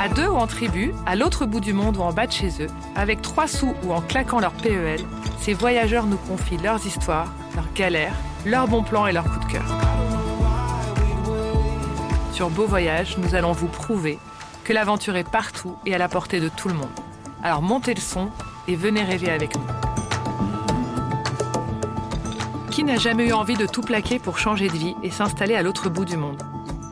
À deux ou en tribu, à l'autre bout du monde ou en bas de chez eux, avec trois sous ou en claquant leur PEL, ces voyageurs nous confient leurs histoires, leurs galères, leurs bons plans et leurs coups de cœur. Sur Beau Voyage, nous allons vous prouver que l'aventure est partout et à la portée de tout le monde. Alors montez le son et venez rêver avec nous. Qui n'a jamais eu envie de tout plaquer pour changer de vie et s'installer à l'autre bout du monde?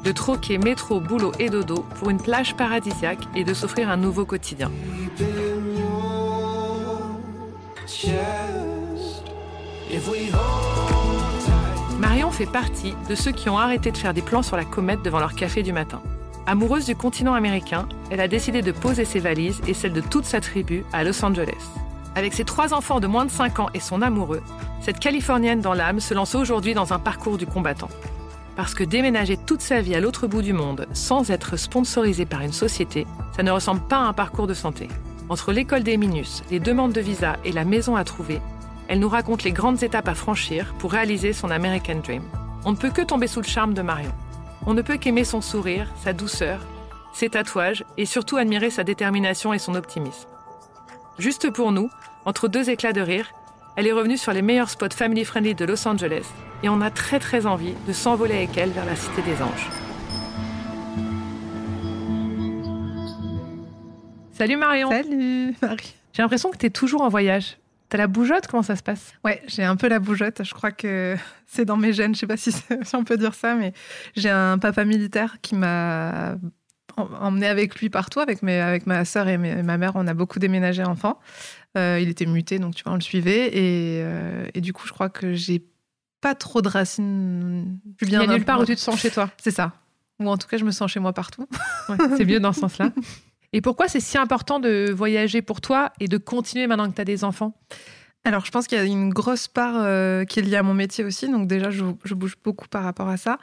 De troquer métro, boulot et dodo pour une plage paradisiaque et de s'offrir un nouveau quotidien. Marion fait partie de ceux qui ont arrêté de faire des plans sur la comète devant leur café du matin. Amoureuse du continent américain, elle a décidé de poser ses valises et celles de toute sa tribu à Los Angeles. Avec ses trois enfants de moins de 5 ans et son amoureux, cette Californienne dans l'âme se lance aujourd'hui dans un parcours du combattant. Parce que déménager toute sa vie à l'autre bout du monde sans être sponsorisé par une société, ça ne ressemble pas à un parcours de santé. Entre l'école des Minus, les demandes de visa et la maison à trouver, elle nous raconte les grandes étapes à franchir pour réaliser son American Dream. On ne peut que tomber sous le charme de Marion. On ne peut qu'aimer son sourire, sa douceur, ses tatouages et surtout admirer sa détermination et son optimisme. Juste pour nous, entre deux éclats de rire, elle est revenue sur les meilleurs spots family-friendly de Los Angeles et on a très très envie de s'envoler avec elle vers la Cité des Anges. Salut Marion Salut Marie J'ai l'impression que tu es toujours en voyage. T'as la bougeotte Comment ça se passe? Ouais, j'ai un peu la bougeotte. Je crois que c'est dans mes gènes. Je sais pas si, on peut dire ça, mais j'ai un papa militaire qui m'a emmené avec lui partout, avec, mes, avec ma sœur et ma mère. On a beaucoup déménagé enfant. Euh, il était muté, donc tu vois, on le suivait. Et, euh, et du coup, je crois que j'ai pas trop de racines. il y a nulle part où tu te sens chez toi. C'est ça. Ou en tout cas, je me sens chez moi partout. c'est mieux dans ce sens-là. Et pourquoi c'est si important de voyager pour toi et de continuer maintenant que tu as des enfants? Alors, je pense qu'il y a une grosse part euh, qui est liée à mon métier aussi. Donc, déjà, je, je, bouge beaucoup par rapport à ça.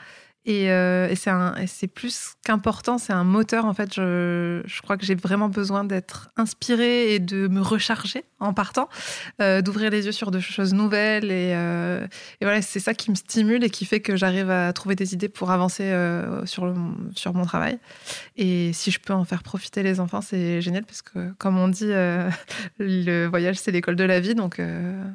Et, euh, et c'est plus qu'important, c'est un moteur. En fait, je, je crois que j'ai vraiment besoin d'être inspirée et de me recharger en partant, euh, d'ouvrir les yeux sur de choses nouvelles. Et, euh, et voilà, c'est ça qui me stimule et qui fait que j'arrive à trouver des idées pour avancer sur, le, sur mon travail. Et si je peux en faire profiter les enfants, c'est génial parce que, comme on dit, le voyage, c'est l'école de la vie. Donc,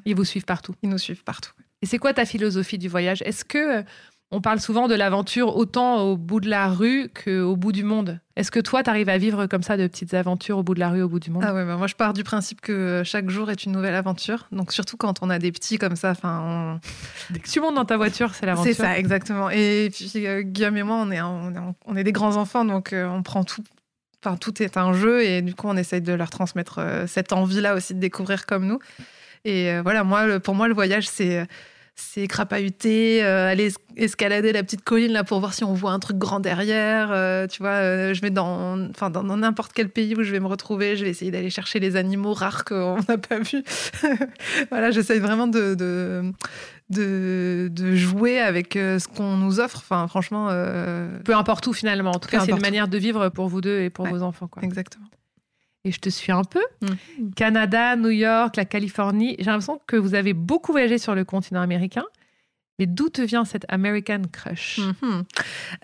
ils vous suivent partout. Ils nous suivent partout. Et c'est quoi ta philosophie du voyage? Est-ce que on parle souvent de l'aventure autant au bout de la rue qu'au bout du monde. Est-ce que toi, tu arrives à vivre comme ça de petites aventures au bout de la rue, au bout du monde? Ah ouais, bah moi je pars du principe que chaque jour est une nouvelle aventure. Donc surtout quand on a des petits comme ça, enfin, on... dès que tu montes dans ta voiture, c'est l'aventure. C'est ça, exactement. Et puis euh, Guillaume et moi, on est, on est, on est des grands enfants, donc euh, on prend tout. Enfin, tout est un jeu et du coup, on essaye de leur transmettre euh, cette envie-là aussi de découvrir comme nous. Et euh, voilà, moi, le, pour moi, le voyage, c'est c'est crapahuter, euh, aller escalader la petite colline là pour voir si on voit un truc grand derrière. Euh, tu vois, euh, je vais dans, enfin dans n'importe quel pays où je vais me retrouver, je vais essayer d'aller chercher les animaux rares qu'on n'a pas vus. voilà, j'essaye vraiment de, de de, de, jouer avec ce qu'on nous offre. Enfin, franchement, peu importe où finalement. En tout cas, c'est une manière de vivre pour vous deux et pour ouais, vos enfants. Quoi. Exactement. Et je te suis un peu. Mm. Canada, New York, la Californie. J'ai l'impression que vous avez beaucoup voyagé sur le continent américain. Mais d'où te vient cette American crush? Mhm.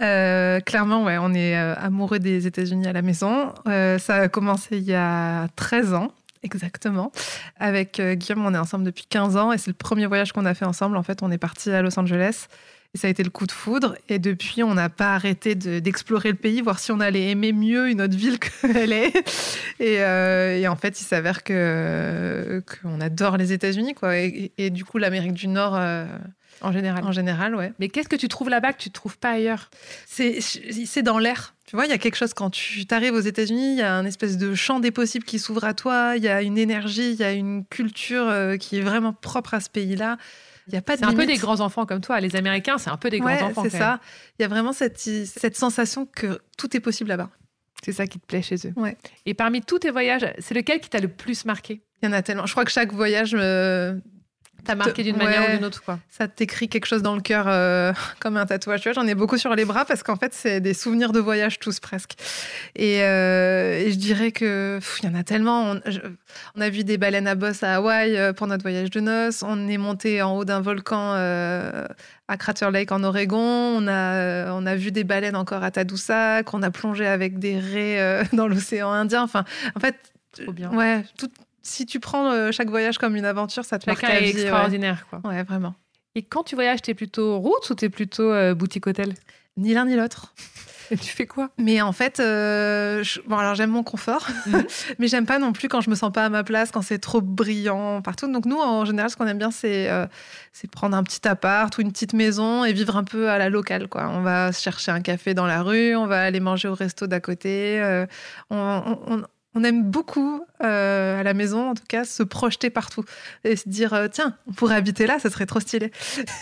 Euh, clairement, ouais, on est euh, amoureux des États-Unis à la maison. Euh, ça a commencé il y a 13 ans, exactement. Avec euh, Guillaume, on est ensemble depuis 15 ans et c'est le premier voyage qu'on a fait ensemble. En fait, on est parti à Los Angeles et ça a été le coup de foudre. Et depuis, on n'a pas arrêté de- d'explorer le pays, voir si on allait aimer mieux une autre ville qu'elle est. Et, euh, et en fait, il s'avère que qu'on adore les États-Unis, quoi. Et, du coup, l'Amérique du Nord euh, en général en général, ouais. Mais qu'est-ce que tu trouves là-bas que tu ne trouves pas ailleurs? C'est c'est dans l'air. Tu vois, il y a quelque chose quand tu arrives aux États-Unis, il y a un espèce de champ des possibles qui s'ouvre à toi, il y a une énergie, il y a une culture euh, qui est vraiment propre à ce pays-là. Il n'y a pas de C'est un peu des grands enfants comme toi. Les Américains, c'est un peu des Ouais, grands enfants. c'est ça. Il y a vraiment cette, cette sensation que tout est possible là-bas. C'est ça qui te plaît chez eux. Ouais. Et parmi tous tes voyages, c'est lequel qui t'a le plus marqué? Il y en a tellement. Je crois que chaque voyage me, T'as marqué d'une Ouais. manière ou d'une autre, quoi. ça t'écrit quelque chose dans le cœur euh, comme un tatouage. Tu vois, j'en ai beaucoup sur les bras parce qu'en fait, c'est des souvenirs de voyage tous presque. Et, euh, et je dirais que il y en a tellement. On, je- on a vu des baleines à bosse à Hawaï euh, pour notre voyage de noces. On est monté en haut d'un volcan euh, à Crater Lake en Oregon. On a, on a vu des baleines encore à Tadoussac. On a plongé avec des raies dans l'océan Indien. Enfin, en fait, Trop bien. ouais, tout- si tu prends euh, chaque voyage comme une aventure, ça te marque Chacun la est vie. ouais. extraordinaire, quoi. ouais, vraiment. Et quand tu voyages, t'es plutôt route ou t'es plutôt euh, boutique-hôtel Ni l'un ni l'autre. Et tu fais quoi? Mais en fait, euh, je- bon alors j'aime mon confort, Mhm. mais j'aime pas non plus quand je me sens pas à ma place, quand c'est trop brillant partout. Donc nous, en général, ce qu'on aime bien, c'est euh, c'est prendre un petit appart ou une petite maison et vivre un peu à la locale. Quoi. On va chercher un café dans la rue, on va aller manger au resto d'à côté. euh, on, on- on- aime beaucoup euh, à la maison, en tout cas, se projeter partout et se dire euh, tiens, on pourrait habiter là, ça serait trop stylé.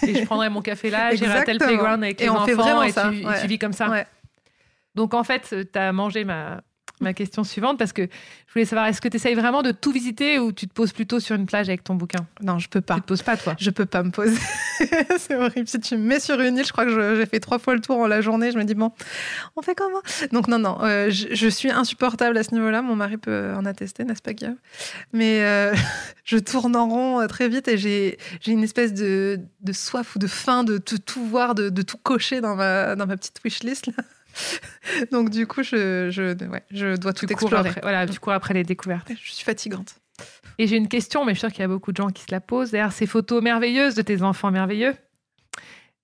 Et je prendrais mon café là, j'irai à tel playground avec Et les on enfants fait vraiment et, ça, tu, et ouais. tu vis comme ça. Ouais. Donc en fait, tu as mangé ma, ma question suivante parce que je voulais savoir, est-ce que tu essayes vraiment de tout visiter ou tu te poses plutôt sur une plage avec ton bouquin? Non, je peux pas. Tu te poses pas, toi? Je peux pas me poser. c'est horrible. Si tu me mets sur une île, je crois que j'ai fait trois fois le tour en la journée. Je me dis, bon, on fait comment? Donc, non, non, euh, je, je suis insupportable à ce niveau-là. Mon mari peut en attester, n'est-ce pas, Guillaume? Mais euh, je tourne en rond euh, très vite et j'ai une espèce de, de soif ou de faim de tout, tout voir, de, de tout cocher dans ma, dans ma petite wishlist. Là. Donc, du coup, je, je, ouais, je dois tout tu explorer. après, voilà, tu cours après les découvertes. Je suis fatigante. Et j'ai une question, mais je suis sûre qu'il y a beaucoup de gens qui se la posent. Derrière ces photos merveilleuses de tes enfants merveilleux,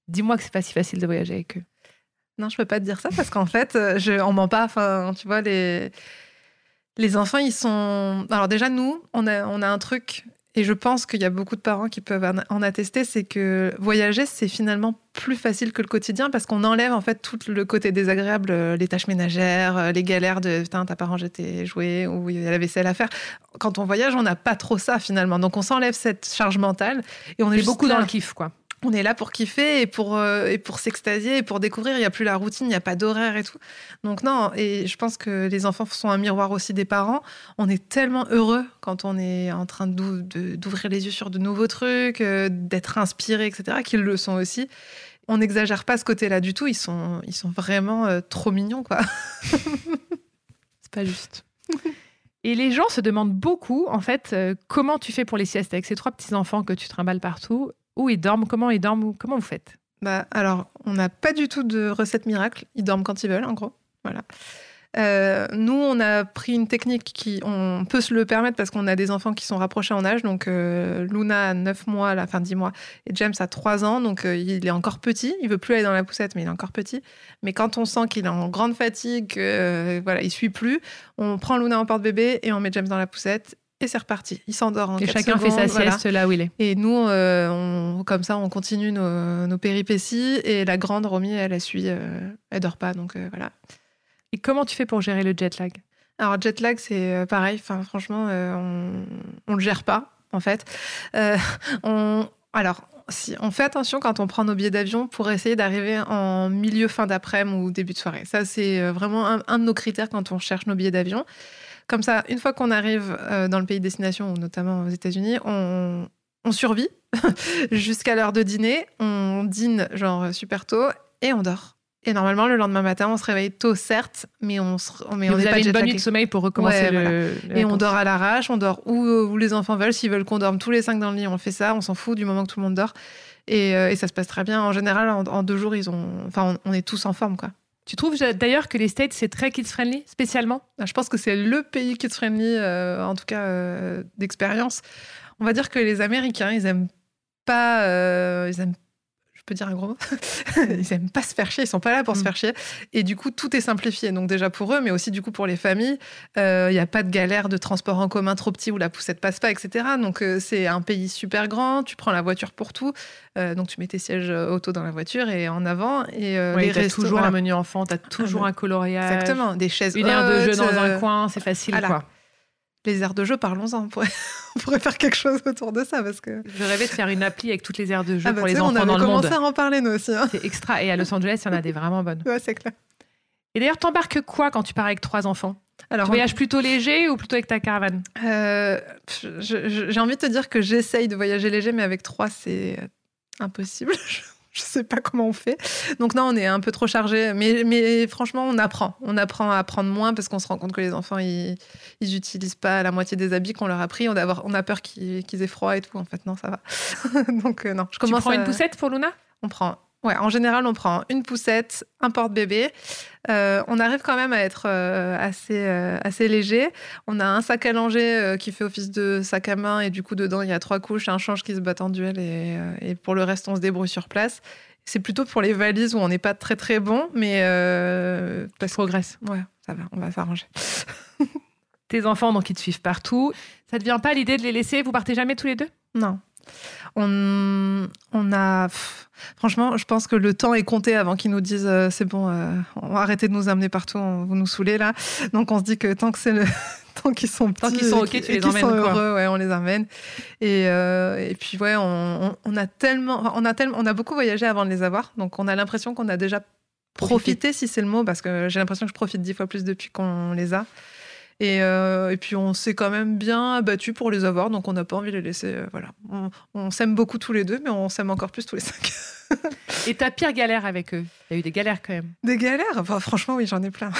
dis-moi que c'est pas si facile de voyager avec eux. Non, je peux pas te dire ça parce qu'en fait, euh, je, on ment pas. Enfin, tu vois, les, les enfants, ils sont. Alors, déjà, nous, on a, on a un truc, et je pense qu'il y a beaucoup de parents qui peuvent en- attester c'est que voyager, c'est finalement plus facile que le quotidien parce qu'on enlève en fait tout le côté désagréable, euh, les tâches ménagères, euh, les galères de putain, t'as pas rangé tes jouets ou il y a la vaisselle à faire. Quand on voyage, on n'a pas trop ça finalement. Donc, on s'enlève cette charge mentale et on est beaucoup là dans le kiff, quoi. On est là pour kiffer et pour, euh, et pour s'extasier et pour découvrir. Il n'y a plus la routine, il n'y a pas d'horaire et tout. Donc non, et je pense que les enfants sont un miroir aussi des parents. On est tellement heureux quand on est en train d'ouvrir les yeux sur de nouveaux trucs, euh, d'être inspiré, etc., qu'ils le sont aussi. On n'exagère pas ce côté-là du tout. Ils sont, ils sont vraiment euh, trop mignons, quoi. C'est pas juste. Et les gens se demandent beaucoup, en fait, comment tu fais pour les siestes avec ces trois petits-enfants que tu trimbales partout Où ils dorment Comment ils dorment Comment vous faites? Bah, alors, on n'a pas du tout de recette miracle. Ils dorment quand ils veulent, en gros. Voilà. Euh, nous, on a pris une technique qui, on peut se le permettre parce qu'on a des enfants qui sont rapprochés en âge. Donc, euh, Luna a 9 mois, la fin 10 mois, et James a 3 ans. Donc, euh, il est encore petit. Il veut plus aller dans la poussette, mais il est encore petit. Mais quand on sent qu'il est en grande fatigue, voilà, il suit plus, on prend Luna en porte-bébé et on met James dans la poussette. Et c'est reparti. Il s'endort en Et chacun fait sa voilà. sieste là où il est. Et nous, euh, on- comme ça, on continue nos, nos péripéties. Et la grande, Romy, elle, elle suit, euh, elle dort pas. Donc euh, voilà. Et comment tu fais pour gérer le jet lag? Alors, jet lag, c'est euh, pareil. Enfin, franchement, on, on le gère pas, en fait. On, alors, si, on fait attention quand on prend nos billets d'avion pour essayer d'arriver en milieu fin d'après-midi ou début de soirée. Ça, c'est vraiment un, un de nos critères quand on cherche nos billets d'avion. Comme ça, une fois qu'on arrive euh, dans le pays de destination, notamment aux États-Unis, on, on survit jusqu'à l'heure de dîner. On dîne genre super tôt et on dort. Et normalement, le lendemain matin, on se réveille tôt, certes, mais on se, mais on vous n'est pas avez une bonne nuit de sommeil pour recommencer Ouais, le, voilà. le Et on dort à l'arrache, on dort où, où les enfants veulent. S'ils veulent qu'on dorme tous les cinq dans le lit, on fait ça. On s'en fout du moment que tout le monde dort. Et, euh, et ça se passe très bien. En général, en, en deux jours, ils ont, enfin, on, on est tous en forme, quoi. Tu trouves d'ailleurs que les States, c'est très kids-friendly, spécialement? Ah, Je pense que c'est le pays kids friendly, euh, en tout cas euh, d'expérience. On va dire que les Américains, ils aiment pas, euh, ils aiment, peux dire un gros mot, ils aiment pas se faire chier. Ils sont pas là pour se Mm. faire chier. Et du coup, tout est simplifié. Donc déjà pour eux, mais aussi du coup pour les familles, euh, il n'y a pas de galère de transport en commun trop petit où la poussette passe pas, etc. Donc euh, c'est un pays super grand. Tu prends la voiture pour tout. Euh, donc tu mets tes sièges euh, auto dans la voiture et en avant. Et euh, Oui, les restos- toujours voilà. un menu enfant, t'as toujours mais- un coloriage. Exactement, des chaises Une aire de jeu dans un euh, coin, c'est facile, voilà. quoi. Les aires de jeu, parlons-en. On pourrait, on pourrait faire quelque chose autour de ça parce que. Je rêvais de faire une appli avec toutes les aires de jeu Ah bah, pour les on enfants dans le monde. commencé à en parler nous aussi. hein. C'est extra. Et à Los Angeles, il y en a des vraiment bonnes. Ouais, c'est clair. Et d'ailleurs, t'embarques quoi quand tu pars avec trois enfants? Alors, Tu voyages plutôt léger ou plutôt avec ta caravane? Euh, j'ai envie de te dire que j'essaye de voyager léger, mais avec trois, c'est impossible. Je, sais pas comment on fait. Donc non, on est un peu trop chargé. Mais, mais franchement, on apprend. On apprend à prendre moins parce qu'on se rend compte que les enfants, ils, ils utilisent pas la moitié des habits qu'on leur a pris. On a, avoir- on a peur qu'ils aient froid et tout. En fait, non, ça va. Donc euh, non, je Tu commence prends à- une poussette pour Luna? On prend. Ouais, en général, on prend une poussette, un porte-bébé. Euh, on arrive quand même à être euh, assez, euh, assez léger. On a un sac à langer qui fait office de sac à main et du coup, dedans, il y a trois couches, un change qui se bat en duel et, et pour le reste, on se débrouille sur place. C'est plutôt pour les valises où on n'est pas très très bon, mais parce Progresse. ouais, ça va, on va s'arranger. Tes enfants, donc, ils te suivent partout. Ça te vient pas l'idée de les laisser? Vous partez jamais tous les deux? Non. On, on a. pff, franchement, je pense que le temps est compté avant qu'ils nous disent euh, c'est bon, euh, on va arrêter de nous amener partout, on- vous nous saoulez là. Donc on se dit que tant que c'est le. Tant qu'ils sont petits, Tant qu'ils sont et ok, qu'ils- tu les emmènes, sont quoi. heureux, ouais, on les emmène. Et, euh, et puis ouais, on, a tellement, on a tellement, on a beaucoup voyagé avant de les avoir, donc on a l'impression qu'on a déjà profité, si c'est le mot, parce que j'ai l'impression que je profite dix fois plus depuis qu'on les a. Et, euh, et puis on s'est quand même bien abattu pour les avoir, donc on n'a pas envie de les laisser. euh, voilà, on, on s'aime beaucoup tous les deux, mais on s'aime encore plus tous les cinq. Et ta pire galère avec eux? Il y a eu des galères quand même. Des galères? Enfin, Franchement, oui, j'en ai plein.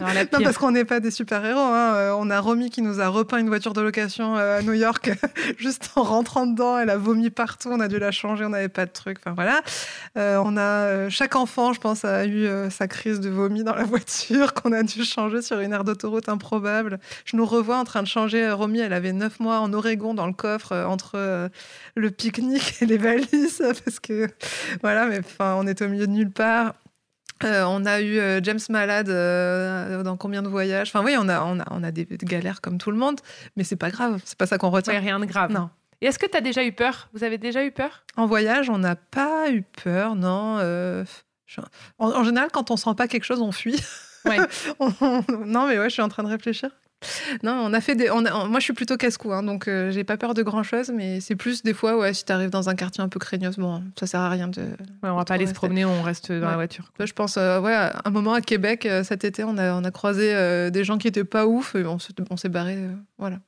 Alors, Non, parce qu'on n'est pas des super-héros. hein. Euh, On a Romy qui nous a repeint une voiture de location euh, à New York juste en rentrant dedans. Elle a vomi partout. On a dû la changer. On n'avait pas de truc. Enfin voilà. Euh, on a chaque enfant, je pense, a eu sa crise de vomi dans la voiture qu'on a dû changer sur une aire d'autoroute improbable. Je nous revois en train de changer. Romy, elle avait neuf mois en Oregon dans le coffre entre le pique-nique et les valises parce que voilà. Mais enfin, on était au milieu de nulle part. Euh, on a eu euh, James malade euh, dans combien de voyages Enfin oui, on a, on a, on a des, galères comme tout le monde, mais c'est pas grave, c'est pas ça qu'on retient. Ouais, rien de grave. Non. Et est-ce que tu as déjà eu peur? Vous avez déjà eu peur? En voyage, on n'a pas eu peur, non. euh, en, en général, quand on sent pas quelque chose, on fuit. Ouais. On- on- non, mais ouais, je suis en train de réfléchir. Non, on a fait des. on a- on- moi, je suis plutôt casse-cou, hein, donc euh, j'ai pas peur de grand chose, mais c'est plus des fois, ouais, si t'arrives dans un quartier un peu craignos, bon, ça sert à rien de. Ouais, On va pas aller se promener, on reste dans la voiture. Là, je pense, euh, ouais, à un moment à Québec, euh, cet été, on a, on a croisé euh, des gens qui étaient pas ouf et on se- on s'est barré. voilà.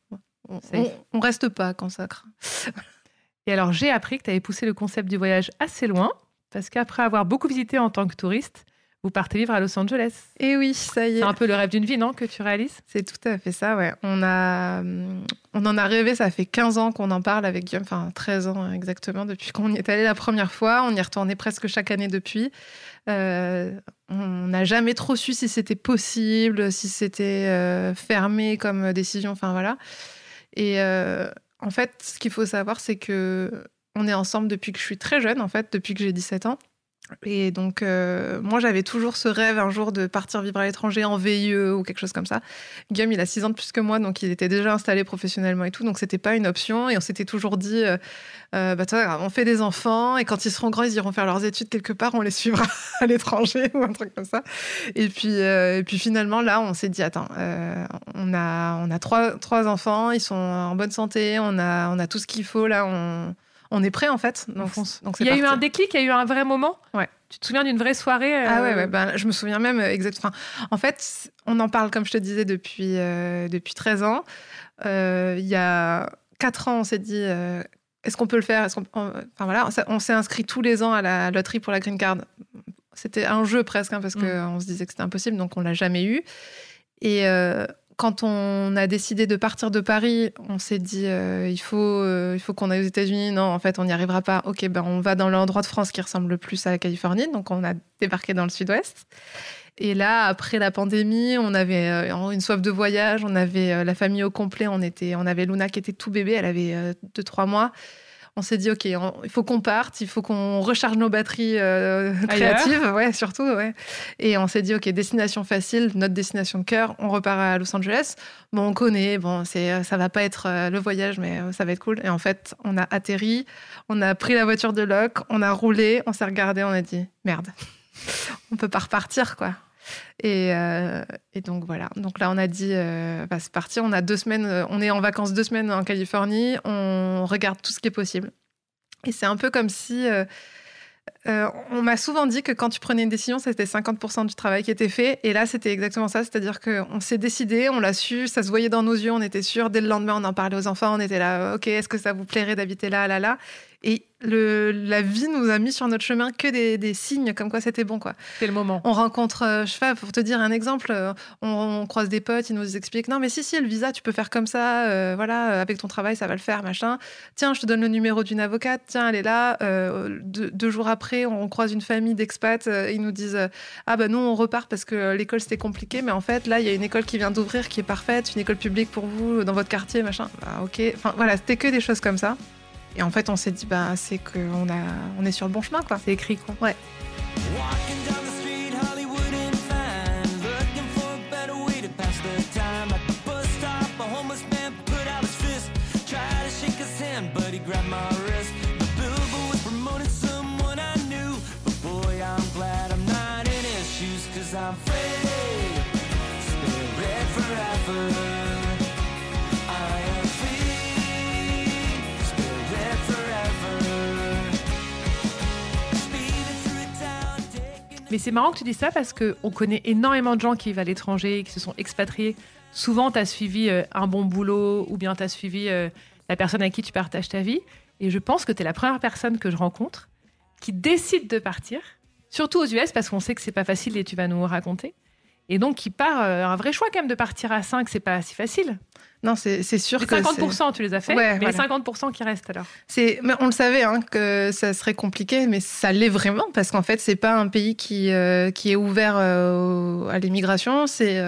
On, on, on reste pas quand ça craint. Et alors, j'ai appris que tu avais poussé le concept du voyage assez loin, parce qu'après avoir beaucoup visité en tant que touriste, vous partez vivre à Los Angeles. Et oui, ça y est. C'est un peu le rêve d'une vie, non, que tu réalises? C'est tout à fait ça, ouais. On, a, hum, on en a rêvé, ça fait 15 ans qu'on en parle avec Guillaume, enfin 13 ans exactement, depuis qu'on y est allé la première fois. On y retourné presque chaque année depuis. Euh, on n'a jamais trop su si c'était possible, si c'était euh, fermé comme décision, enfin voilà. Et euh, en fait, ce qu'il faut savoir, c'est que on est ensemble depuis que je suis très jeune, en fait, depuis que j'ai 17 ans. Et donc, euh, moi, j'avais toujours ce rêve un jour de partir vivre à l'étranger en VIE ou quelque chose comme ça. Guillaume, il a 6 ans de plus que moi, donc il était déjà installé professionnellement et tout, donc c'était pas une option. Et on s'était toujours dit, euh, euh, bah, on fait des enfants, et quand ils seront grands, ils iront faire leurs études quelque part, on les suivra à l'étranger ou un truc comme ça. Et puis, et puis finalement, là, on s'est dit, attends, on a, on a trois, trois enfants, ils sont en bonne santé, on a, on a tout ce qu'il faut, là, on, on est prêt en fait. Donc, Il y a eu un déclic, il y a eu un vrai moment Ouais. Tu te souviens d'une vraie soirée euh, Ah ouais, ouais ben, je me souviens même euh, exactement. En fait, on en parle, comme je te disais, depuis, euh, depuis 13 ans. Euh, il y a 4 ans, on s'est dit, est-ce qu'on peut le faire? Est-ce qu'on- on- Enfin voilà, on s'est- inscrit tous les ans à la loterie pour la green card. c'était un jeu presque, hein, parce qu'on se disait que c'était impossible, donc on l'a jamais eu. Et quand on a décidé de partir de Paris, on s'est dit euh, il faut, euh, faut qu'on aille aux États-Unis. Non, en fait, on n'y arrivera pas. Ok, ben on va dans l'endroit de France qui ressemble le plus à la Californie. Donc, on a débarqué dans le Sud-Ouest. Et là, après la pandémie, on avait euh, une soif de voyage. On avait la famille au complet. On était, on avait Luna qui était tout bébé. Elle avait deux trois mois on s'est dit, OK, il faut qu'on parte, il faut qu'on recharge nos batteries euh, créatives, ouais, surtout, ouais. Et on s'est dit, OK, destination facile, notre destination de cœur, on repart à Los Angeles. Bon, on connaît, bon, c'est, ça va pas être euh, le voyage, mais euh, ça va être cool. Et en fait, on a atterri, on a pris la voiture de Locke, on a roulé, on s'est regardé, on a dit, merde, on peut pas repartir, quoi. Euh, et, donc voilà. Donc là, on a dit, euh, bah, c'est parti. On a deux semaines. Euh, on est en vacances deux semaines en Californie. On regarde tout ce qui est possible. Et c'est un peu comme si on m'a souvent dit que quand tu prenais une décision, c'était 50% du travail qui était fait. Et là, c'était exactement ça. C'est-à-dire qu'on s'est décidé, on l'a su, ça se voyait dans nos yeux, on était sûr. Dès le lendemain, on en parlait aux enfants, on était là, OK, est-ce que ça vous plairait d'habiter là, là, là? Et le, la vie nous a mis sur notre chemin que des, signes comme quoi c'était bon. quoi. C'est le moment. On rencontre, euh, je sais pour te dire un exemple, euh, on, croise des potes, ils nous expliquent non, mais si, si, le visa, tu peux faire comme ça, euh, voilà, avec ton travail, ça va le faire, machin. Tiens, je te donne le numéro d'une avocate, tiens, elle est là. deux, jours après, on croise une famille d'expats, ils nous disent ah ben nous, on repart parce que l'école c'était compliqué, mais en fait, là, il y a une école qui vient d'ouvrir qui est parfaite, une école publique pour vous dans votre quartier, machin. Bah, ok. Enfin, voilà, c'était que des choses comme ça. Et en fait, on s'est dit, bah, c'est qu'on a, on est sur le bon chemin, quoi. C'est écrit, quoi. Ouais. Mais c'est marrant que tu dis ça parce qu'on connaît énormément de gens qui vivent à l'étranger, qui se sont expatriés. Souvent, tu as suivi euh, un bon boulot ou bien tu as suivi euh, la personne avec qui tu partages ta vie. Et je pense que tu es la première personne que je rencontre qui décide de partir, surtout aux US parce qu'on sait que c'est pas facile et tu vas nous raconter. Et donc, qui part euh, un vrai choix quand même de partir à 5, c'est pas si facile. Non, c'est sûr les que 50%, tu les as fait, mais les 50% qui restent alors. C'est, on le savait hein, que ça serait compliqué, mais ça l'est vraiment parce qu'en fait, c'est pas un pays qui euh, qui est ouvert euh, à l'immigration. C'est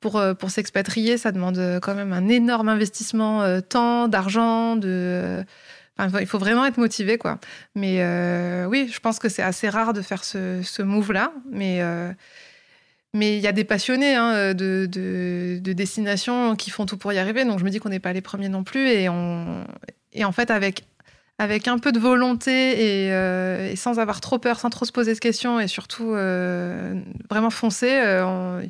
pour pour s'expatrier, ça demande quand même un énorme investissement, temps, d'argent, de Enfin, il faut vraiment être motivé, quoi. Mais oui, je pense que c'est assez rare de faire ce, ce move-là. Mais mais il y a des passionnés hein, de, de, destinations qui font tout pour y arriver. Donc je me dis qu'on n'est pas les premiers non plus. Et, on, et en fait, avec, avec un peu de volonté et, euh, sans avoir trop peur, sans trop se poser de questions et surtout euh, vraiment foncer, euh,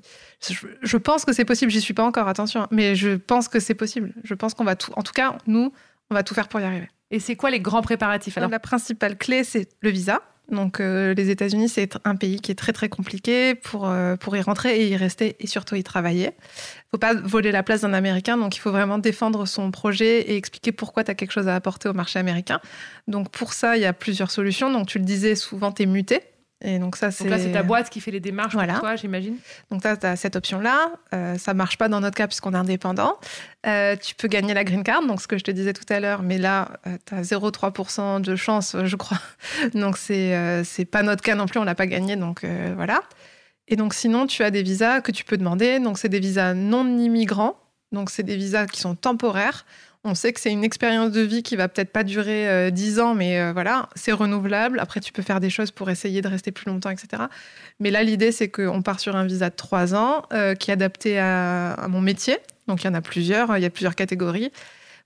je, pense que c'est possible. J'y suis pas encore, attention. Mais je pense que c'est possible. Je pense qu'on va tout. En tout cas, nous, on va tout faire pour y arriver. Et c'est quoi les grands préparatifs alors? La principale clé, c'est le visa. Donc euh, les États-Unis, c'est un pays qui est très très compliqué pour, euh, pour y rentrer et y rester et surtout y travailler. Il faut pas voler la place d'un Américain, donc il faut vraiment défendre son projet et expliquer pourquoi tu as quelque chose à apporter au marché américain. Donc pour ça, il y a plusieurs solutions. Donc tu le disais, souvent tu es muté. Et donc ça, c'est. là, c'est ta boîte qui fait les démarches pour toi, j'imagine. Donc tu as cette option-là. Euh, ça marche pas dans notre cas puisqu'on est indépendant. Euh, tu peux gagner la green card, donc ce que je te disais tout à l'heure, mais là, euh, tu as 0,3% de chance, je crois. donc c'est euh, c'est pas notre cas non plus, on l'a pas gagné, donc voilà. Et donc sinon, tu as des visas que tu peux demander. Donc c'est des visas non immigrants. Donc c'est des visas qui sont temporaires. On sait que c'est une expérience de vie qui va peut-être pas durer dix 10 ans, mais voilà, c'est renouvelable. Après, tu peux faire des choses pour essayer de rester plus longtemps, etc. Mais là, l'idée, c'est qu'on part sur un visa de 3 ans qui est adapté à, à mon métier. Donc il y en a plusieurs, il y a plusieurs catégories.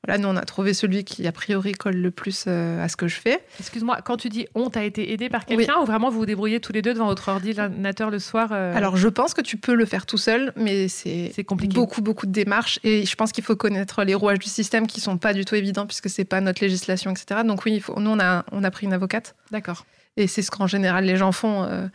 Voilà, nous, on a trouvé celui qui, a priori, colle le plus euh, à ce que je fais. Excuse-moi, quand tu dis on, t'as été aidé par quelqu'un ou vraiment vous vous débrouillez tous les deux devant votre ordinateur le soir euh? Alors, je pense que tu peux le faire tout seul, mais c'est beaucoup, beaucoup de démarches. Et je pense qu'il faut connaître les rouages du système qui sont pas du tout évidents puisque c'est pas notre législation, etc. Donc oui, il faut... nous, on a, on a pris une avocate. D'accord. Et c'est ce qu'en général les gens font. Euh,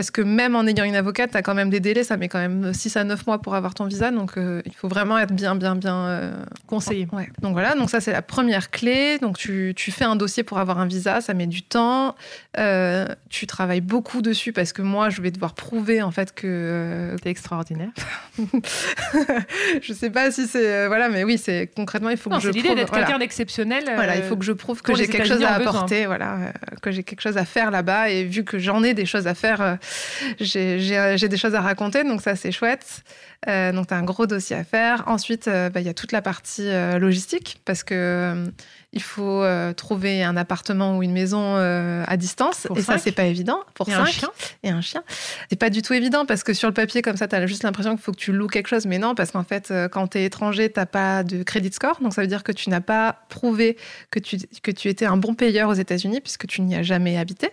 Parce que même en ayant une avocate, tu as quand même des délais, ça met quand même 6 à 9 mois pour avoir ton visa. Donc euh, il faut vraiment être bien, bien, bien euh, conseillé. Ouais. Donc voilà, donc ça c'est la première clé. Donc tu, tu, fais un dossier pour avoir un visa, ça met du temps. Euh, tu travailles beaucoup dessus parce que moi je vais devoir prouver en fait que. c'est extraordinaire. je sais pas si c'est. voilà, mais oui, c'est concrètement, il faut non, que je. C'est l'idée d'être quelqu'un d'exceptionnel. Voilà, il faut que je prouve que j'ai quelque chose à apporter, voilà, que j'ai quelque chose à faire là-bas. Et vu que j'en ai des choses à faire, j'ai des choses à raconter, donc ça c'est chouette. Euh, donc tu as un gros dossier à faire. Ensuite, euh, bah, il y a toute la partie euh, logistique parce que euh, il faut trouver un appartement ou une maison à distance. Pour et cinq. ça, c'est pas évident. Pour et cinq. un chien. Et un chien. C'est pas du tout évident parce que sur le papier, comme ça, tu as juste l'impression qu'il faut que tu loues quelque chose. Mais non, parce qu'en fait, quand tu es étranger, tu pas de crédit score. Donc ça veut dire que tu n'as pas prouvé que tu, que tu étais un bon payeur aux États-Unis puisque tu n'y as jamais habité.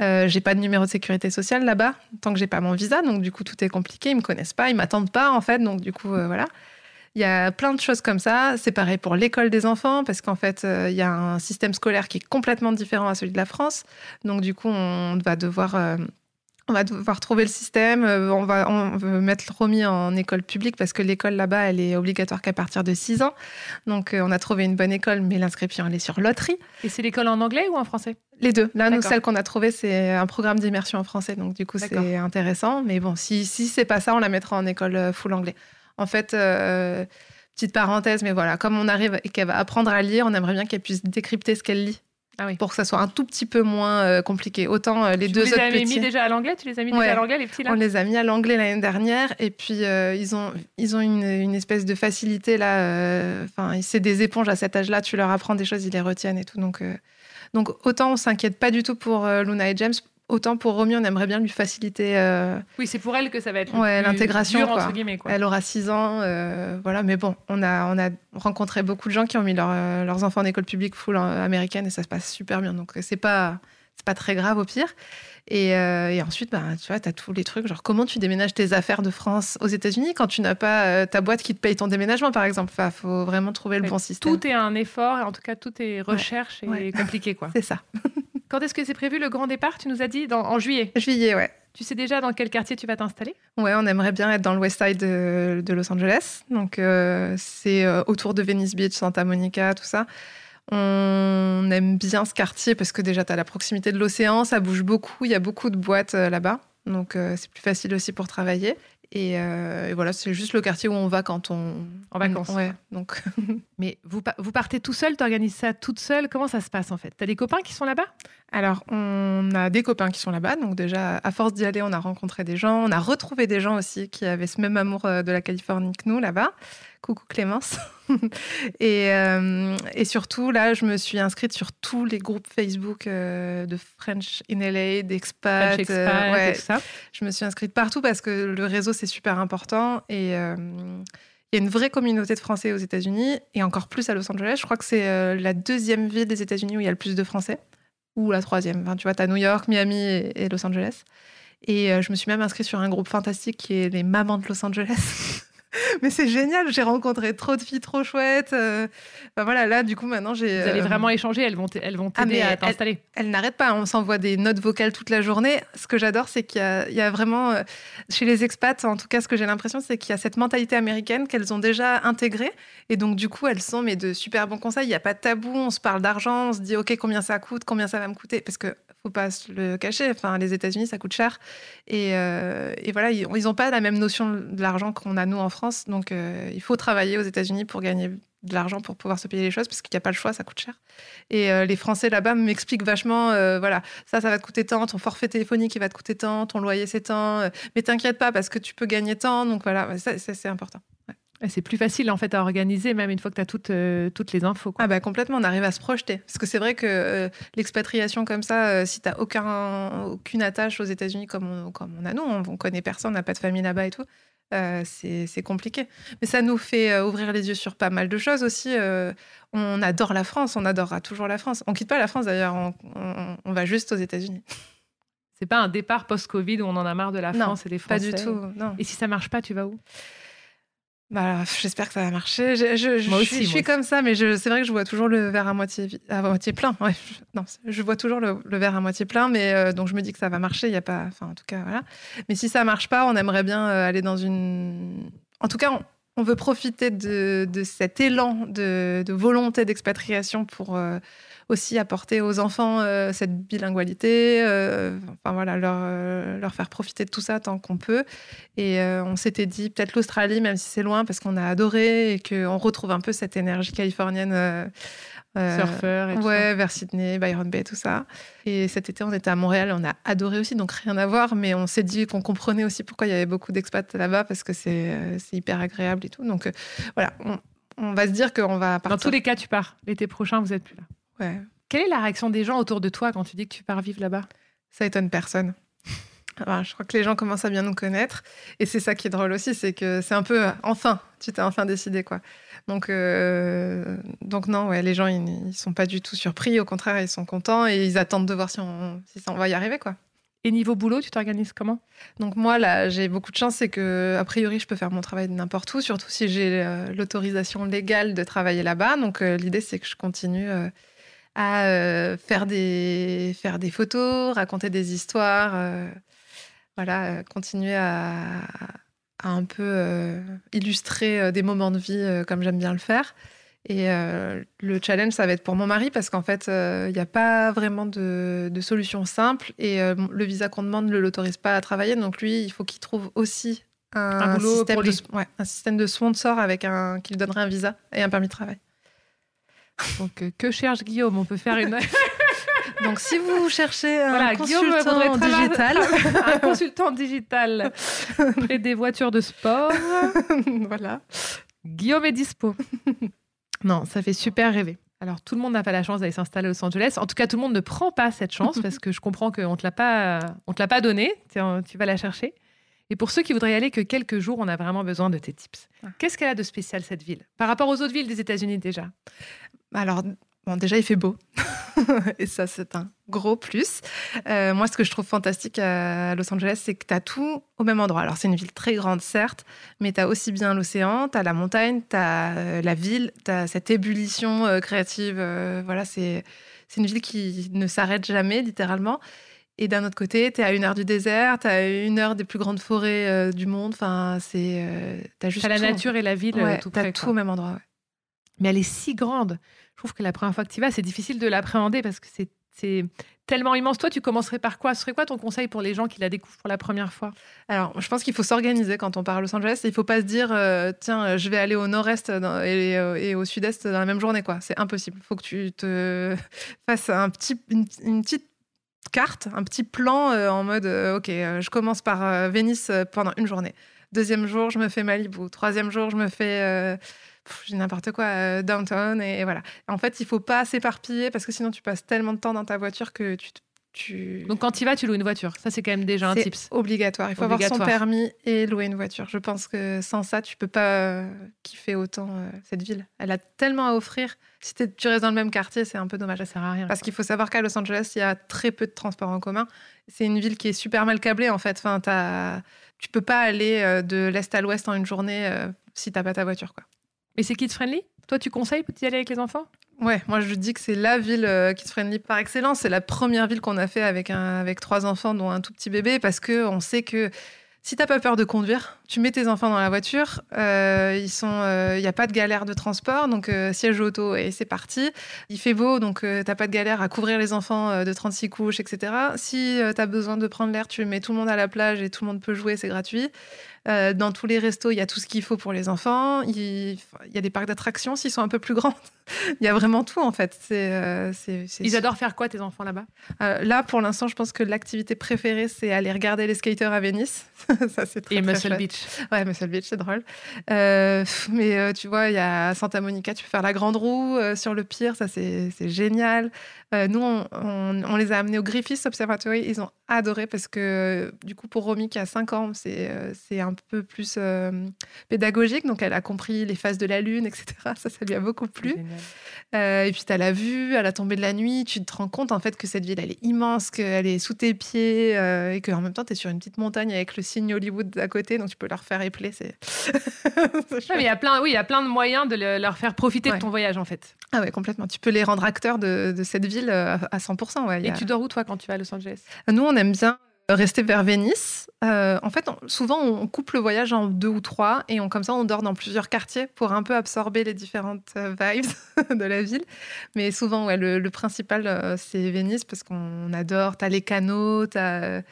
Euh, j'ai pas de numéro de sécurité sociale là-bas tant que j'ai pas mon visa, donc du coup tout est compliqué. Ils me connaissent pas, ils m'attendent pas en fait, donc du coup euh, voilà. Il y a plein de choses comme ça. C'est pareil pour l'école des enfants parce qu'en fait euh, il y a un système scolaire qui est complètement différent à celui de la France, donc du coup on va devoir on va devoir trouver le système. euh, On va on veut mettre Romy en école publique parce que l'école là-bas elle est obligatoire qu'à partir de 6 ans. Donc euh, on a trouvé une bonne école, mais l'inscription elle est sur loterie. Et c'est l'école en anglais ou en français? Les deux. Là, nous, celle qu'on a trouvée, c'est un programme d'immersion en français. Donc, du coup, c'est intéressant. Mais bon, si, si c'est pas ça, on la mettra en école euh, full anglais. En fait, euh, petite parenthèse, mais voilà, comme on arrive et qu'elle va apprendre à lire, on aimerait bien qu'elle puisse décrypter ce qu'elle lit. Ah oui. Pour que ça soit un tout petit peu moins euh, compliqué. Autant euh, les Tu deux les autres avais petits. mis déjà à l'anglais? Tu les as mis Ouais. déjà à l'anglais, les petits là? On les a mis à l'anglais l'année dernière et puis euh, ils ont, ils ont une, une espèce de facilité là. Enfin, c'est des éponges à cet âge-là. Tu leur apprends des choses, ils les retiennent et tout. Donc, donc autant on s'inquiète pas du tout pour Luna et James, autant pour Romy, on aimerait bien lui faciliter. euh, Oui, c'est pour elle que ça va être Ouais, l'intégration, dur, quoi. entre guillemets. Quoi. elle aura 6 ans, euh, voilà. Mais bon, on a, on a rencontré beaucoup de gens qui ont mis leur, euh, leurs enfants en école publique full américaine et ça se passe super bien. Donc c'est pas, c'est pas très grave au pire. Et, euh, et ensuite, bah, tu vois, tu as tous les trucs, genre comment tu déménages tes affaires de France aux États-Unis quand tu n'as pas euh, ta boîte qui te paye ton déménagement, par exemple? Enfin, faut vraiment trouver le bon système. Tout est un effort, et en tout cas, tout est recherche et Ouais. compliqué. quoi. C'est ça. Quand est-ce que c'est prévu le grand départ? Tu nous as dit dans- en juillet. Juillet, ouais. Tu sais déjà dans quel quartier tu vas t'installer? Ouais, on aimerait bien être dans le West Side de, de Los Angeles. Donc, euh, c'est autour de Venice Beach, Santa Monica, tout ça. On aime bien ce quartier parce que déjà, tu as la proximité de l'océan, ça bouge beaucoup, il y a beaucoup de boîtes euh, là-bas. Donc, euh, c'est plus facile aussi pour travailler. Et, euh, et voilà, c'est juste le quartier où on va quand on. En vacances. Ouais, donc. Mais vous, vous partez tout seul, tu organises ça toute seule. Comment ça se passe en fait? T'as des copains qui sont là-bas? Alors, on a des copains qui sont là-bas. Donc, déjà, à force d'y aller, on a rencontré des gens. On a retrouvé des gens aussi qui avaient ce même amour euh, de la Californie que nous, là-bas. Coucou Clémence. et, euh, et surtout, là, je me suis inscrite sur tous les groupes Facebook euh, de French in LA, d'expats. French expat euh, ouais, je me suis inscrite partout parce que le réseau, c'est super important. Et il y a une vraie communauté de Français aux États-Unis et encore plus à Los Angeles. Je crois que c'est la deuxième ville des États-Unis où il y a le plus de Français. Ou la troisième. Enfin, tu vois, tu New York, Miami et, et Los Angeles. Et euh, je me suis même inscrite sur un groupe fantastique qui est les Mamans de Los Angeles. Mais c'est génial, j'ai rencontré trop de filles trop chouettes. euh, voilà, là, du coup, maintenant, j'ai. Vous allez euh, vraiment échanger, elles vont elles Ah, t'aider à t'installer. elle n'arrête pas, on s'envoie des notes vocales toute la journée. Ce que j'adore, c'est qu'il y a, il y a vraiment, euh, chez les expats, en tout cas, ce que j'ai l'impression, c'est qu'il y a cette mentalité américaine qu'elles ont déjà intégrée. Et donc, du coup, elles sont mais de super bons conseils. Il n'y a pas de tabou, on se parle d'argent, on se dit, OK, combien ça coûte, combien ça va me coûter? Parce que faut pas se le cacher, enfin, les États-Unis, ça coûte cher. Et, euh, voilà, ils n'ont pas la même notion de l'argent qu'on a nous en France. Donc, euh, il faut travailler aux États-Unis pour gagner de l'argent pour pouvoir se payer les choses parce qu'il n'y a pas le choix, ça coûte cher. Et euh, les Français là-bas m'expliquent vachement, voilà, ça, ça va te coûter tant, ton forfait téléphonique, il va te coûter tant, ton loyer, c'est tant. mais t'inquiète pas parce que tu peux gagner tant. Donc voilà, ça, c'est important. C'est plus facile en fait à organiser, même une fois que tu as toutes, euh, toutes les infos. quoi. Ah bah complètement, on arrive à se projeter. Parce que c'est vrai que euh, l'expatriation comme ça, euh, si t'as aucun, aucune attache aux États-Unis comme on, comme on a nous, on, on connaît personne, on n'a pas de famille là-bas et tout, c'est compliqué. Mais ça nous fait ouvrir les yeux sur pas mal de choses aussi. on adore la France, on adorera toujours la France. On quitte pas la France d'ailleurs, on, on- on va juste aux États-Unis. C'est pas un départ post-Covid où on en a marre de la Non, France et des Pas Français. du tout, non. Et si ça marche pas, tu vas où? Bah, j'espère que ça va marcher. Je, je, Moi je aussi, suis, je moi suis comme ça, mais c'est vrai que je vois toujours le verre à moitié, à moitié plein. Ouais, non, je vois toujours le, le verre à moitié plein, mais euh, donc je me dis que ça va marcher. Il y a pas, enfin, en tout cas, voilà. Mais si ça marche pas, on aimerait bien euh, aller dans une. En tout cas, on, on veut profiter de, de cet élan de, de volonté d'expatriation pour euh, aussi apporter aux enfants euh, cette bilingualité. euh, enfin voilà, leur, euh, leur faire profiter de tout ça tant qu'on peut. Et on s'était dit peut-être l'Australie, même si c'est loin, parce qu'on a adoré et qu'on retrouve un peu cette énergie californienne. Surfeur et tout ouais, vers Sydney, Byron Bay, tout ça. Et cet été, on était à Montréal, on a adoré aussi, donc rien à voir, mais on s'est dit qu'on comprenait aussi pourquoi il y avait beaucoup d'expats là-bas, parce que c'est hyper agréable et tout. Donc voilà, on, on va se dire qu'on va partir. Dans tous les cas, tu pars. L'été prochain, vous êtes plus là. Ouais, Quelle est la réaction des gens autour de toi quand tu dis que tu pars vivre là-bas? Ça étonne personne. Voilà, je crois que les gens commencent à bien nous connaître. Et c'est ça qui est drôle aussi, c'est que c'est un peu, euh, enfin, tu t'es enfin décidé, quoi. Donc, euh, donc non, ouais, les gens, ils, ils sont pas du tout surpris. Au contraire, ils sont contents et ils attendent de voir si on, si ça, on va y arriver, quoi. Et niveau boulot, tu t'organises comment? Donc moi, là, j'ai beaucoup de chance, c'est que a priori, je peux faire mon travail de n'importe où, surtout si j'ai euh, l'autorisation légale de travailler là-bas. Donc euh, l'idée, c'est que je continue euh, à euh, faire des faire des photos, raconter des histoires, euh, voilà, euh, continuer à, à un peu euh, illustrer des moments de vie comme j'aime bien le faire. Et le challenge, ça va être pour mon mari parce qu'en fait, il n'y a pas vraiment de, de solution simple et le visa qu'on demande ne l'autorise pas à travailler. Donc lui, il faut qu'il trouve aussi un, système, de, ouais, un système de sponsor avec un, qui lui donnerait un visa et un permis de travail. Donc, euh, que cherche Guillaume On peut faire une. Donc si vous cherchez un Voilà, consultant digital, un consultant digital et des voitures de sport. voilà. Guillaume est dispo. Non, ça fait super rêver. Alors, tout le monde n'a pas la chance d'aller s'installer à Los Angeles. En tout cas, tout le monde ne prend pas cette chance parce que je comprends qu'on ne te l'a pas, on te l'a pas donnée. Tu vas la chercher. Et pour ceux qui voudraient y aller que quelques jours, on a vraiment besoin de tes tips. Ah. Qu'est-ce qu'elle a de spécial, cette ville? Par rapport aux autres villes des États-Unis, déjà. Alors, bon, déjà, il fait beau. Et ça, c'est un gros plus. Euh, moi, ce que je trouve fantastique à Los Angeles, c'est que tu as tout au même endroit. Alors, c'est une ville très grande, certes, mais tu as aussi bien l'océan, tu as la montagne, tu as la ville, tu as cette ébullition euh, créative. euh, voilà, c'est une ville qui ne s'arrête jamais, littéralement. Et d'un autre côté, tu es à une heure du désert, tu as une heure des plus grandes forêts euh, du monde. Enfin, c'est. euh, tu as juste la tout. nature et la ville euh, Ouais, tout près. tout quoi. au même endroit. ouais. Mais elle est si grande. Je trouve que la première fois que tu vas, c'est difficile de l'appréhender parce que c'est tellement immense. Toi, tu commencerais par quoi? Ce serait quoi ton conseil pour les gens qui la découvrent pour la première fois? Alors, je pense qu'il faut s'organiser quand on part à Los Angeles. Il ne faut pas se dire, euh, tiens, euh, je vais aller au nord-est euh, et au sud-est dans la même journée. quoi. C'est impossible. Il faut que tu te fasses un petit, une, petite carte, un petit plan en mode, OK, je commence par Venise pendant une journée. Deuxième jour, je me fais Malibu. Troisième jour, je me fais... euh, j'ai n'importe quoi, euh, downtown, et, et voilà. En fait, il faut pas s'éparpiller parce que sinon tu passes tellement de temps dans ta voiture que tu, tu... Donc, quand tu y vas, tu loues une voiture. Ça, c'est quand même déjà un tips. obligatoire. Il faut avoir son permis et louer une voiture. Je pense que sans ça, tu peux pas euh, kiffer autant euh, cette ville. Elle a tellement à offrir. Si tu restes dans le même quartier, c'est un peu dommage. Ça sert à rien. Parce qu'il faut savoir qu'à Los Angeles, il y a très peu de transports en commun. C'est une ville qui est super mal câblée, en fait. Enfin, t'as- tu peux pas aller euh, de l'est à l'ouest en une journée euh, si t'as pas ta voiture. Quoi. Mais c'est kids friendly Toi, tu conseilles d'y aller avec les enfants? Ouais, moi je dis que c'est la ville euh, kids friendly par excellence. C'est la première ville qu'on a fait avec un avec trois enfants, dont un tout petit bébé, parce que on sait que si t'as pas peur de conduire, tu mets tes enfants dans la voiture. euh, ils sont, il n'y a pas de galère de transport, donc euh, siège auto et c'est parti. Il fait beau, donc euh, t'as pas de galère à couvrir les enfants euh, de 36 couches, etc. Si tu as besoin de prendre l'air, tu mets tout le monde à la plage et tout le monde peut jouer, c'est gratuit. Euh, dans tous les restos, il y a tout ce qu'il faut pour les enfants. Il il y a des parcs d'attractions s'ils sont un peu plus grands. Il y a vraiment tout en fait. C'est, euh, c'est, c'est- Ils adorent faire quoi, tes enfants là-bas? Euh, là, pour l'instant, je pense que l'activité préférée, c'est aller regarder les skaters à Venise. Ça, c'est très, Et très Muscle chouette. Beach. Ouais, Muscle Beach, c'est drôle. Mais tu vois, il y a Santa Monica, tu peux faire la grande roue sur le pier, ça c'est c'est génial. Nous, on, on- on les a amenés au Griffith Observatory, ils ont adoré parce que du coup pour Romy qui a 5 ans, c'est c'est un peu plus pédagogique, donc elle a compris les phases de la lune, etc. Ça, ça lui a beaucoup plu. et puis tu as la vue, à la tombée de la nuit, tu te rends compte en fait que cette ville elle est immense, qu'elle est sous tes pieds et qu'en même temps tu es sur une petite montagne avec le signe Hollywood à côté, donc tu peux leur faire épeler. C'est il y a plein, oui, il y a plein de moyens de leur faire profiter de ton voyage en fait. Ah ouais, complètement. Tu peux les rendre acteurs de, cette ville à 100%. Ouais, et tu dors où toi quand tu vas à Los Angeles? Nous, on aime bien rester vers Venise. Euh, en fait, souvent, on coupe le voyage en deux ou trois et on, comme ça, on dort dans plusieurs quartiers pour un peu absorber les différentes euh, vibes de la ville. Mais souvent, le, principal, euh, c'est Venise parce qu'on adore. Tu as les canaux, tu as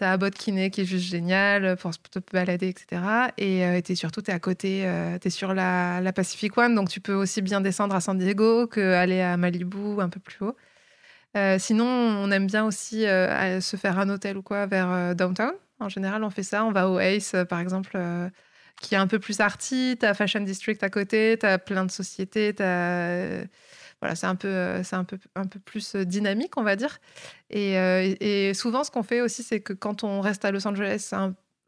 T'as Abbot qui est juste génial pour te balader, etc. Et euh, es surtout, tu es à côté, euh, tu es sur la, Pacific One, donc tu peux aussi bien descendre à San Diego qu'aller à Malibu un peu plus haut. Euh, sinon, on aime bien aussi se faire un hôtel ou quoi vers downtown. En général, on fait ça. On va au Ace, par exemple, qui est un peu plus arty. Tu as Fashion District à côté, tu as plein de sociétés, tu as voilà, c'est un peu, euh, c'est un peu, un peu plus euh, dynamique, on va dire. Euh, et, souvent, ce qu'on fait aussi, c'est que quand on reste à Los Angeles,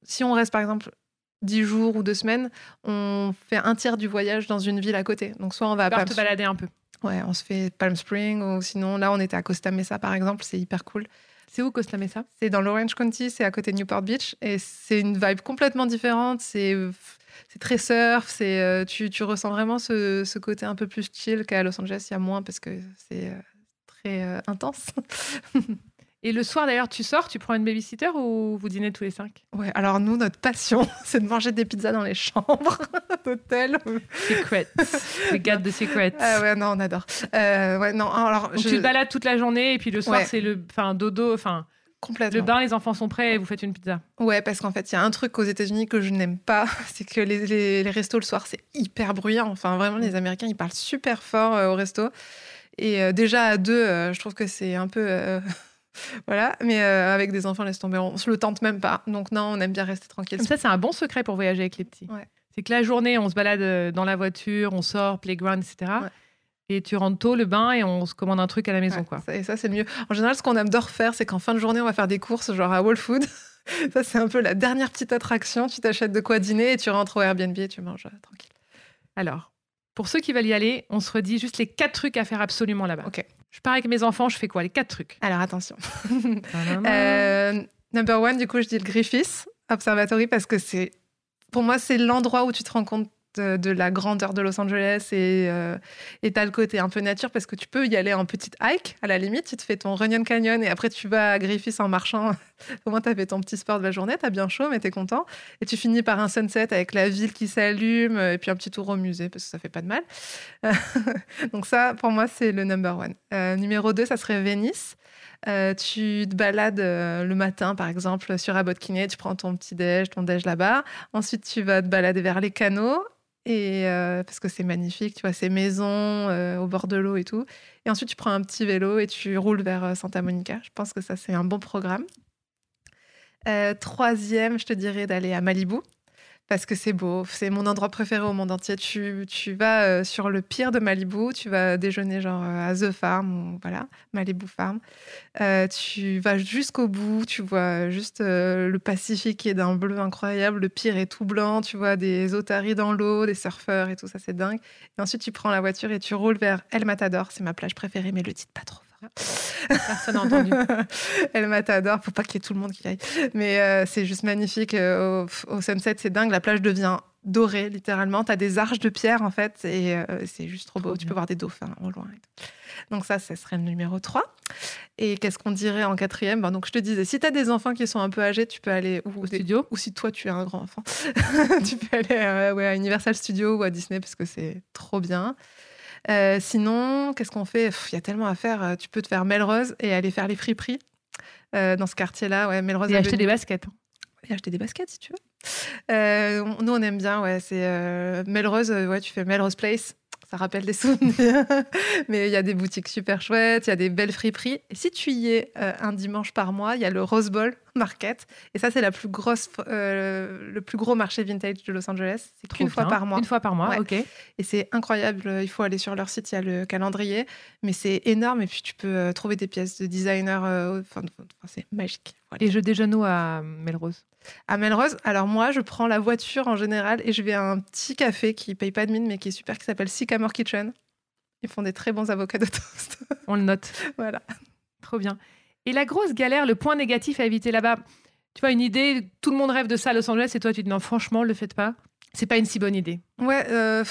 si on reste par exemple 10 jours ou deux semaines, on fait un tiers du voyage dans une ville à côté. Donc soit on va à Palm te balader un peu. Ouais, on se fait Palm Springs ou sinon là on était à Costa Mesa par exemple, c'est hyper cool. C'est où Costa Mesa? C'est dans l'Orange County, c'est à côté de Newport Beach et c'est une vibe complètement différente. C'est c'est très surf, c'est euh, tu, tu, ressens vraiment ce, ce, côté un peu plus chill qu'à Los Angeles, il y a moins parce que c'est euh, très euh, intense. Et le soir d'ailleurs, tu sors, tu prends une babysitter ou vous dînez tous les cinq? Ouais, alors nous, notre passion, c'est de manger des pizzas dans les chambres d'hôtel. Secret. We got the secret. Ah ouais, non, on adore. ouais, non, alors, Donc tu te balades toute la journée et puis le soir, c'est le enfin, dodo, enfin Complètement. Le bain, les enfants sont prêts et vous faites une pizza. Ouais, parce qu'en fait, il y a un truc aux États-Unis que je n'aime pas, c'est que les, les, restos le soir, c'est hyper bruyant. Enfin, vraiment, les Américains, ils parlent super fort euh, au resto. Et euh, déjà, à deux, euh, je trouve que c'est un peu. voilà, mais avec des enfants, laisse tomber. On se le tente même pas. Donc, non, on aime bien rester tranquille. Comme ça, c'est un bon secret pour voyager avec les petits. Ouais. C'est que la journée, on se balade dans la voiture, on sort, playground, etc. Ouais et tu rentres tôt le bain et on se commande un truc à la maison. quoi. et ça, c'est le mieux. En général, ce qu'on adore faire, c'est qu'en fin de journée, on va faire des courses, genre à Whole Food. ça, c'est un peu la dernière petite attraction. Tu t'achètes de quoi dîner et tu rentres au Airbnb et tu manges euh, tranquille. Alors, pour ceux qui veulent y aller, on se redit juste les quatre trucs à faire absolument là-bas. Ok. Je pars avec mes enfants, je fais quoi? Les quatre trucs. Alors, attention. Euh, number one, du coup, je dis le Griffiths Observatory parce que c'est, pour moi, c'est l'endroit où tu te rends compte de, la grandeur de Los Angeles et euh, t'as le côté un peu nature parce que tu peux y aller en petite hike à la limite. Tu te fais ton Runyon Canyon et après tu vas à Griffiths en marchant. Au moins, tu as fait ton petit sport de la journée, tu as bien chaud, mais tu es content. Et tu finis par un sunset avec la ville qui s'allume et puis un petit tour au musée parce que ça fait pas de mal. Donc, ça, pour moi, c'est le number one. Euh, numéro deux, ça serait Venice. Euh, tu te balades euh, le matin, par exemple, sur Abbot Kinney, tu prends ton petit déj, ton déj là-bas. Ensuite, tu vas te balader vers les canaux et euh, parce que c'est magnifique, tu vois, ces maisons euh, au bord de l'eau et tout. Et ensuite, tu prends un petit vélo et tu roules vers euh, Santa Monica. Je pense que ça, c'est un bon programme. Troisième, je te dirais d'aller à Malibu parce que c'est beau. C'est mon endroit préféré au monde entier. Tu, tu vas euh, sur le pire de Malibu, tu vas déjeuner genre euh, à The Farm, ou, voilà, Malibu Farm. Euh, tu vas jusqu'au bout, tu vois juste le Pacifique qui est d'un bleu incroyable, le pire est tout blanc, tu vois des otaries dans l'eau, des surfeurs et tout ça, c'est dingue. Et ensuite, tu prends la voiture et tu roules vers El Matador, c'est ma plage préférée, mais le titre pas trop. Personne n'a entendu. Elle Matador, faut pas qu'il y ait tout le monde qui aille. Mais euh, c'est juste magnifique. Euh, au, sunset, c'est dingue. La plage devient dorée, littéralement. Tu as des arches de pierre, en fait, et euh, c'est juste trop beau. tu peux voir des dauphins au loin. Donc ça, ce serait le numéro 3. Et qu'est-ce qu'on dirait en quatrième? Ben, Donc je te disais, si tu as des enfants qui sont un peu âgés, tu peux aller au studio. Ou si toi, tu es un grand enfant, tu peux aller ouais, à Universal Studios ou à Disney parce que c'est trop bien. Euh, sinon, qu'est-ce qu'on fait? Il y a tellement à faire. Euh, tu peux te faire Melrose et aller faire les friperies euh, dans ce quartier-là. Ouais, Melrose et acheter des baskets. Et acheter des baskets si tu veux. nous, on aime bien. Ouais, c'est Melrose. Ouais, tu fais Melrose Place. ça rappelle des souvenirs. Mais il y a des boutiques super chouettes, il y a des belles friperies. Et si tu y es un dimanche par mois, il y a le Rose Bowl Market. Et ça, c'est la plus grosse, euh, le plus gros marché vintage de Los Angeles. C'est qu'une fois par mois. Une fois par mois, Ouais. ok. Et c'est incroyable. Il faut aller sur leur site, il y a le calendrier. Mais c'est énorme. Et puis, tu peux euh, trouver des pièces de designer. euh, Enfin, c'est magique. Voilà. Et je déjeune à Melrose? À Melrose, alors moi, je prends la voiture en général et je vais à un petit café qui paye pas de mine, mais qui est super, qui s'appelle Sycamore Kitchen. Ils font des très bons avocats de toast. On le note. voilà. Trop bien. Et la grosse galère, le point négatif à éviter là-bas Tu vois, une idée, tout le monde rêve de ça à Los Angeles et toi, tu te dis non, franchement, le faites pas. C'est pas une si bonne idée. Ouais, euh,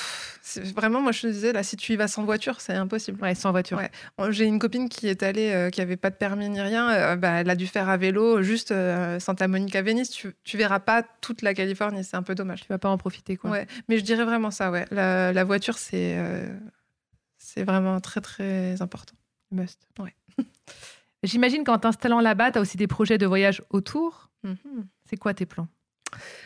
vraiment, moi, je te disais, là, si tu y vas sans voiture, c'est impossible. Ouais, sans voiture. Ouais. J'ai une copine qui est allée, euh, qui avait pas de permis ni rien. euh, bah, elle a dû faire à vélo juste Santa Monica Venice. Tu, tu verras pas toute la Californie, c'est un peu dommage. Tu vas pas en profiter, quoi. Ouais, mais je dirais vraiment ça. Ouais, la, la voiture, c'est c'est vraiment très très important. Must. Ouais. J'imagine qu'en t'installant là-bas, tu as aussi des projets de voyage autour. Mhm. C'est quoi tes plans?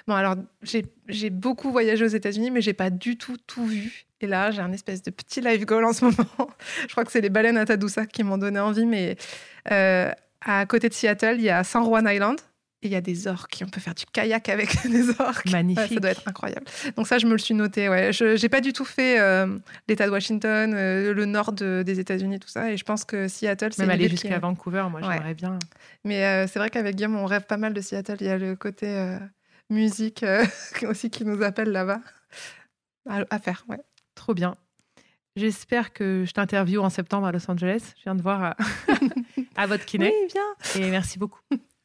Bon, alors, j'ai beaucoup voyagé aux États-Unis, mais j'ai pas du tout tout vu. Et là, j'ai un espèce de petit life goal en ce moment. je crois que c'est les baleines à Tadoussac qui m'ont donné envie, mais euh, à côté de Seattle, il y a San Juan Island. Et il y a des orques. On peut faire du kayak avec des orques. Magnifique. Ouais, ça doit être incroyable. Donc ça, je me le suis noté. Ouais. Je n'ai pas du tout fait euh, l'État de Washington, euh, le nord de- des États-Unis, tout ça. Et je pense que Seattle, c'est Même aller jusqu'à Vancouver, moi, Ouais. j'aimerais bien. Mais euh, c'est vrai qu'avec Guillaume, on rêve pas mal de Seattle. Il y a le côté musique aussi qui nous appelle là-bas. À, à faire, ouais. Trop bien. J'espère que je t'interviewe en septembre à Los Angeles. Je viens de voir à, à votre kiné. Oui, bien. Et merci beaucoup.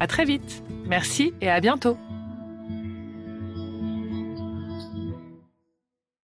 À très vite. Merci et à bientôt.